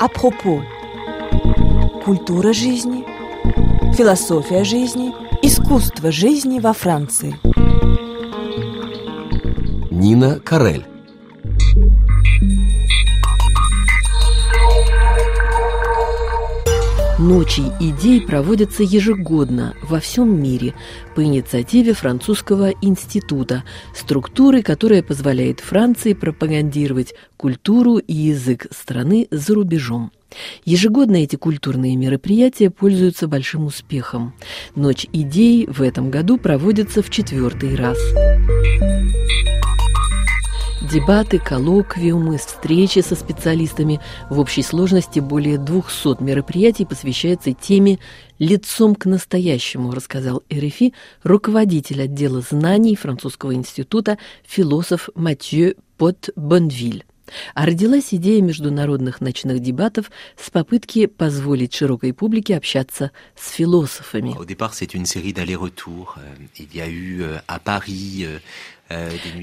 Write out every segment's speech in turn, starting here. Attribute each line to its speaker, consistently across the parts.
Speaker 1: Апропо. Культура жизни, философия жизни, искусство жизни во Франции.
Speaker 2: Нина Карель
Speaker 3: Ночи идей проводятся ежегодно во всем мире по инициативе французского института, структуры, которая позволяет Франции пропагандировать культуру и язык страны за рубежом. Ежегодно эти культурные мероприятия пользуются большим успехом. Ночь идей в этом году проводится в четвертый раз. Дебаты, коллоквиумы, встречи со специалистами. В общей сложности более 200 мероприятий посвящается теме «Лицом к настоящему», рассказал РФИ руководитель отдела знаний французского института философ Матье Пот Бонвиль. А родилась идея международных ночных дебатов с попытки позволить широкой публике общаться с философами.
Speaker 4: Au départ, c'est une série d'allers-retours. Il y a eu à Paris
Speaker 3: Э,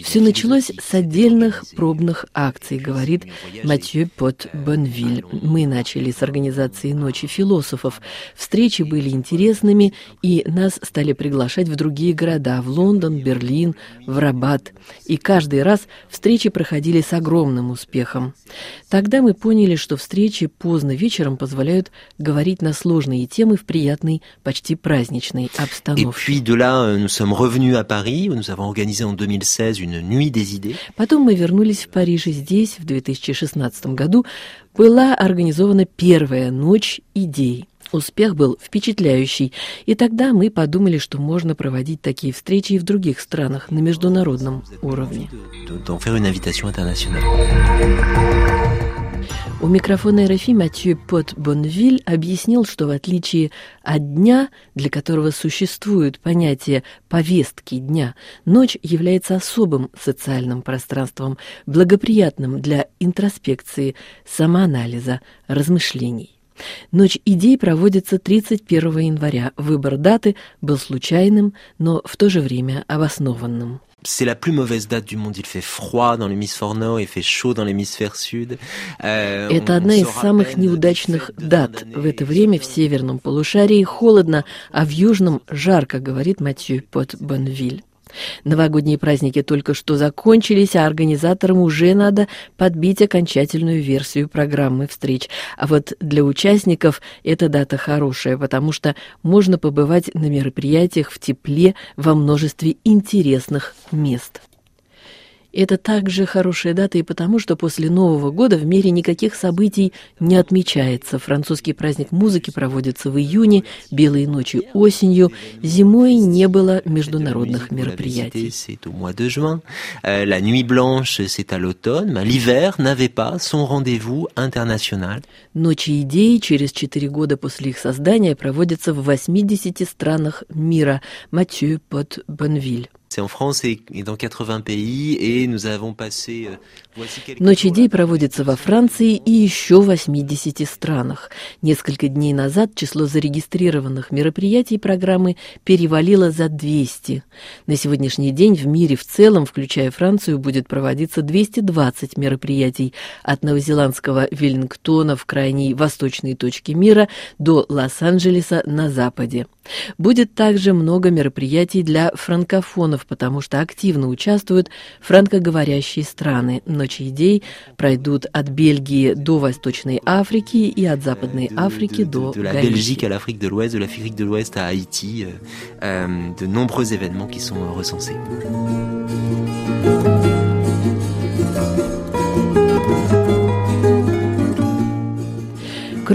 Speaker 3: Все началось с отдельных пробных акций, говорит Матье Пот Бонвиль. Мы начали с организации «Ночи философов». Встречи были интересными, и нас стали приглашать в другие города, в Лондон, Берлин, в Рабат. И каждый раз встречи проходили с огромным успехом. Тогда мы поняли, что встречи поздно вечером позволяют говорить на сложные темы в приятной, почти праздничной обстановке.
Speaker 4: Et puis de là, nous sommes revenus à Paris, où nous avons organisé en 2000 2016 une nuit des idées.
Speaker 3: Потом мы вернулись в Париж, и здесь, в 2016 году, была организована первая ночь идей. Успех был впечатляющий, и тогда мы подумали, что можно проводить такие встречи и в других странах на международном уровне. У микрофона РФИ Матью Пот Бонвиль объяснил, что в отличие от дня, для которого существует понятие повестки дня, ночь является особым социальным пространством, благоприятным для интроспекции, самоанализа, размышлений. Ночь идей проводится 31 января. Выбор даты был случайным, но в то же время обоснованным.
Speaker 4: C'est la plus mauvaise date du monde. Il fait froid dans l'hémisphère nord, il fait chaud dans l'hémisphère sud.
Speaker 3: Euh, это одна из самых неудачных дат. В это время в северном полушарии холодно, а в южном жарко, говорит Матью Пот Бонвиль. Новогодние праздники только что закончились, а организаторам уже надо подбить окончательную версию программы встреч. А вот для участников эта дата хорошая, потому что можно побывать на мероприятиях в тепле во множестве интересных мест. Это также хорошая дата и потому, что после Нового года в мире никаких событий не отмечается. Французский праздник музыки проводится в июне, белые ночи осенью, зимой не было международных мероприятий.
Speaker 4: La nuit blanche, c'est à l'automne, mais l'hiver n'avait pas son rendez-vous international.
Speaker 3: Ночи идей через четыре года после их создания проводятся в 80 странах мира. Матhieu Пот Бонвиль.
Speaker 4: C'est en France et, dans 80 pays, et nous avons passé...
Speaker 3: Ночь идей проводится во Франции и еще в 80 странах. Несколько дней назад число зарегистрированных мероприятий программы перевалило за 200. На сегодняшний день в мире в целом, включая Францию, будет проводиться 220 мероприятий от новозеландского Веллингтона в крайней восточной точке мира до Лос-Анджелеса на западе. Будет также много мероприятий для франкофонов, потому что активно участвуют франкоговорящие страны. Ночи идей пройдут от Бельгии до Восточной Африки и от Западной Африки до
Speaker 4: Haïti, euh, euh, de nombreux événements qui sont recensés.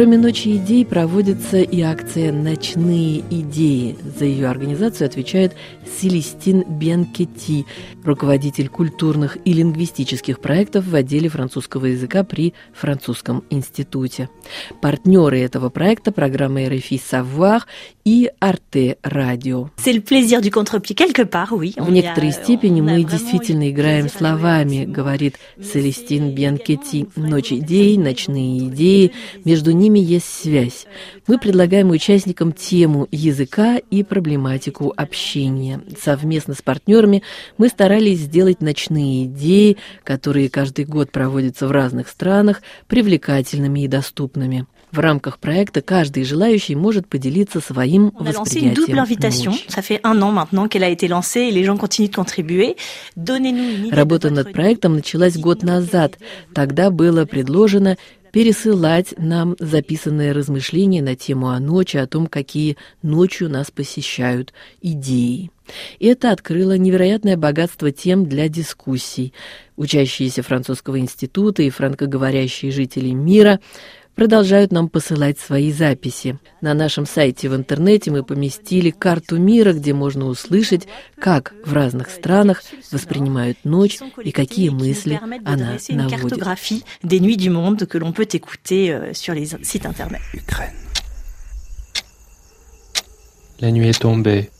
Speaker 3: Кроме «Ночи идей» проводится и акция «Ночные идеи». За ее организацию отвечает Селестин Бенкетти, руководитель культурных и лингвистических проектов в отделе французского языка при Французском институте. Партнеры этого проекта – программа RFI Savoir и
Speaker 5: part, oui.
Speaker 3: В некоторой степени мы действительно играем словами, говорит Селестин Бенкетти. «Ночь идей», «Ночные идеи», между ними ними есть связь. Мы предлагаем участникам тему языка и проблематику общения. Совместно с партнерами мы старались сделать ночные идеи, которые каждый год проводятся в разных странах, привлекательными и доступными. В рамках проекта каждый желающий может поделиться своим
Speaker 5: On a lancé une double invitation. Ça fait un an maintenant qu'elle a été lancée et les gens continuent de contribuer. Donnez-nous une idée
Speaker 3: Работа над проектом началась год назад. Тогда было предложено пересылать нам записанные размышления на тему о ночи, о том, какие ночью нас посещают идеи. Это открыло невероятное богатство тем для дискуссий. Учащиеся французского института и франкоговорящие жители мира – продолжают нам посылать свои записи. На нашем сайте в интернете мы поместили карту мира, где можно услышать, как в разных странах воспринимают ночь и какие мысли она наводит.
Speaker 6: La nuit est tombée.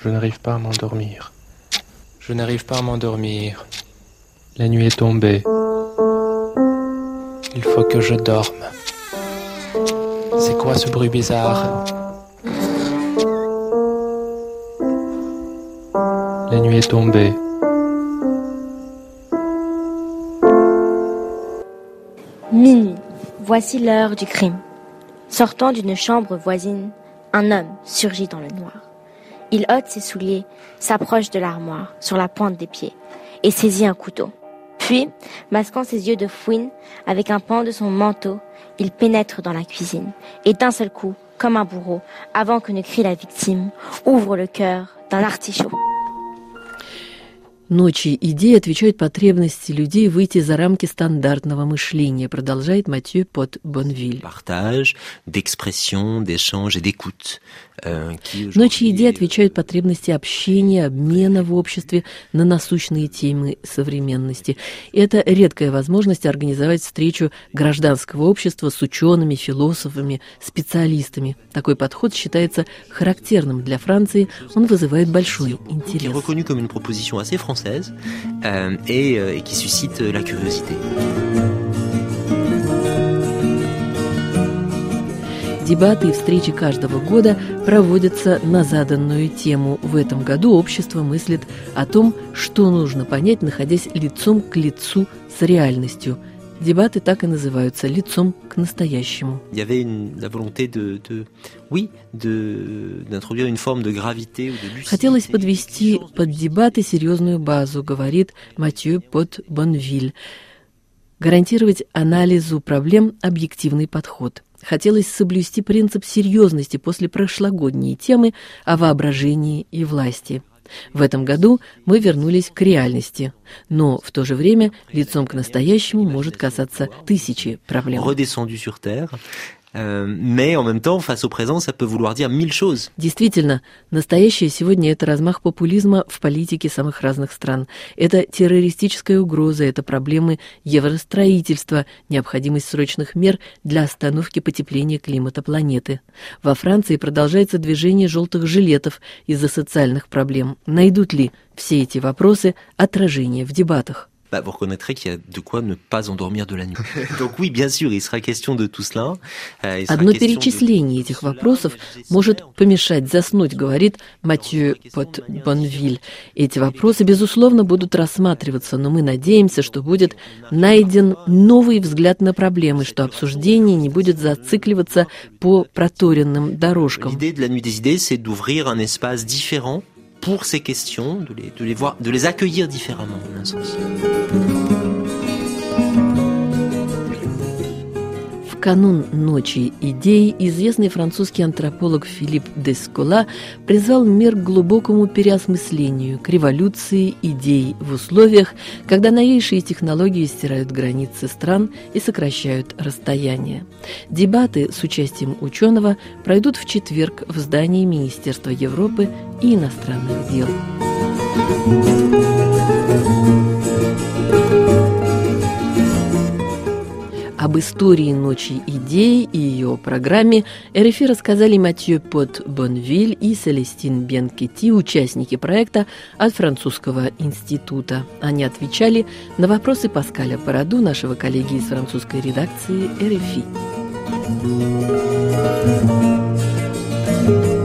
Speaker 6: Je n'arrive pas à m'endormir. Je n'arrive pas à m'endormir. La nuit est tombée. Il faut que je dorme. C'est quoi ce bruit bizarre? La nuit est tombée.
Speaker 7: Minuit. Voici l'heure du crime. Sortant d'une chambre voisine, un homme surgit dans le noir. Il ôte ses souliers, s'approche de l'armoire sur la pointe des pieds et saisit un couteau. Puis, masquant ses yeux de fouine avec un pan de son manteau, il pénètre dans la cuisine et d'un seul coup, comme un bourreau, avant que ne crie la victime, ouvre le cœur d'un artichaut.
Speaker 3: Ночи идеи отвечают потребности людей выйти за рамки стандартного мышления, продолжает Матhieu Пот Бонвиль.
Speaker 4: Partage, d'expression, d'échange et d'écoute.
Speaker 3: Euh, Ночи идеи отвечают потребности общения, обмена в обществе на насущные темы современности. Это редкая возможность организовать встречу гражданского общества с учеными, философами, специалистами. Такой подход считается характерным для Франции, он вызывает большой интерес.
Speaker 4: française et, et qui suscite la curiosité.
Speaker 3: Дебаты и встречи каждого года проводятся на заданную тему. В этом году общество мыслит о том, что нужно понять, находясь лицом к лицу с реальностью – Дебаты так и называются «лицом к настоящему». Хотелось подвести под дебаты серьезную базу, говорит Матью Пот Бонвиль. Гарантировать анализу проблем объективный подход. Хотелось соблюсти принцип серьезности после прошлогодней темы о воображении и власти – в этом году мы вернулись к реальности, но в то же время лицом к настоящему может касаться тысячи проблем.
Speaker 4: Euh, mais en même temps, face au présent, ça peut vouloir dire mille choses.
Speaker 3: Действительно, настоящее сегодня это размах популизма в политике самых разных стран. Это террористическая угроза, это проблемы евростроительства, необходимость срочных мер для остановки потепления климата планеты. Во Франции продолжается движение желтых жилетов из-за социальных проблем. Найдут ли все эти вопросы отражение в дебатах?
Speaker 4: Bah, vous reconnaîtrez qu'il y a de quoi ne pas endormir de la nuit. Donc oui, bien sûr, il sera question de tout cela.
Speaker 3: Euh, Одно перечисление этих вопросов может помешать заснуть, говорит Матью Пот Бонвиль. Эти вопросы, безусловно, будут рассматриваться, но мы надеемся, что будет найден новый взгляд на проблемы, что обсуждение не будет зацикливаться по проторенным дорожкам.
Speaker 4: L'idée de la nuit des idées, c'est d'ouvrir un espace différent pour ces questions, de les, voir, de les accueillir différemment, en un sens.
Speaker 3: Канун Ночи идей известный французский антрополог Филипп Дескола призвал мир к глубокому переосмыслению, к революции идей в условиях, когда новейшие технологии стирают границы стран и сокращают расстояния. Дебаты с участием ученого пройдут в четверг в здании Министерства Европы и иностранных дел. Об Об истории «Ночи идей» и ее программе РФИ рассказали Матье Пот Бонвиль и Селестин Бенкетти, участники проекта от Французского института. Они отвечали на вопросы Паскаля Параду, нашего коллеги из французской редакции РФИ. thank you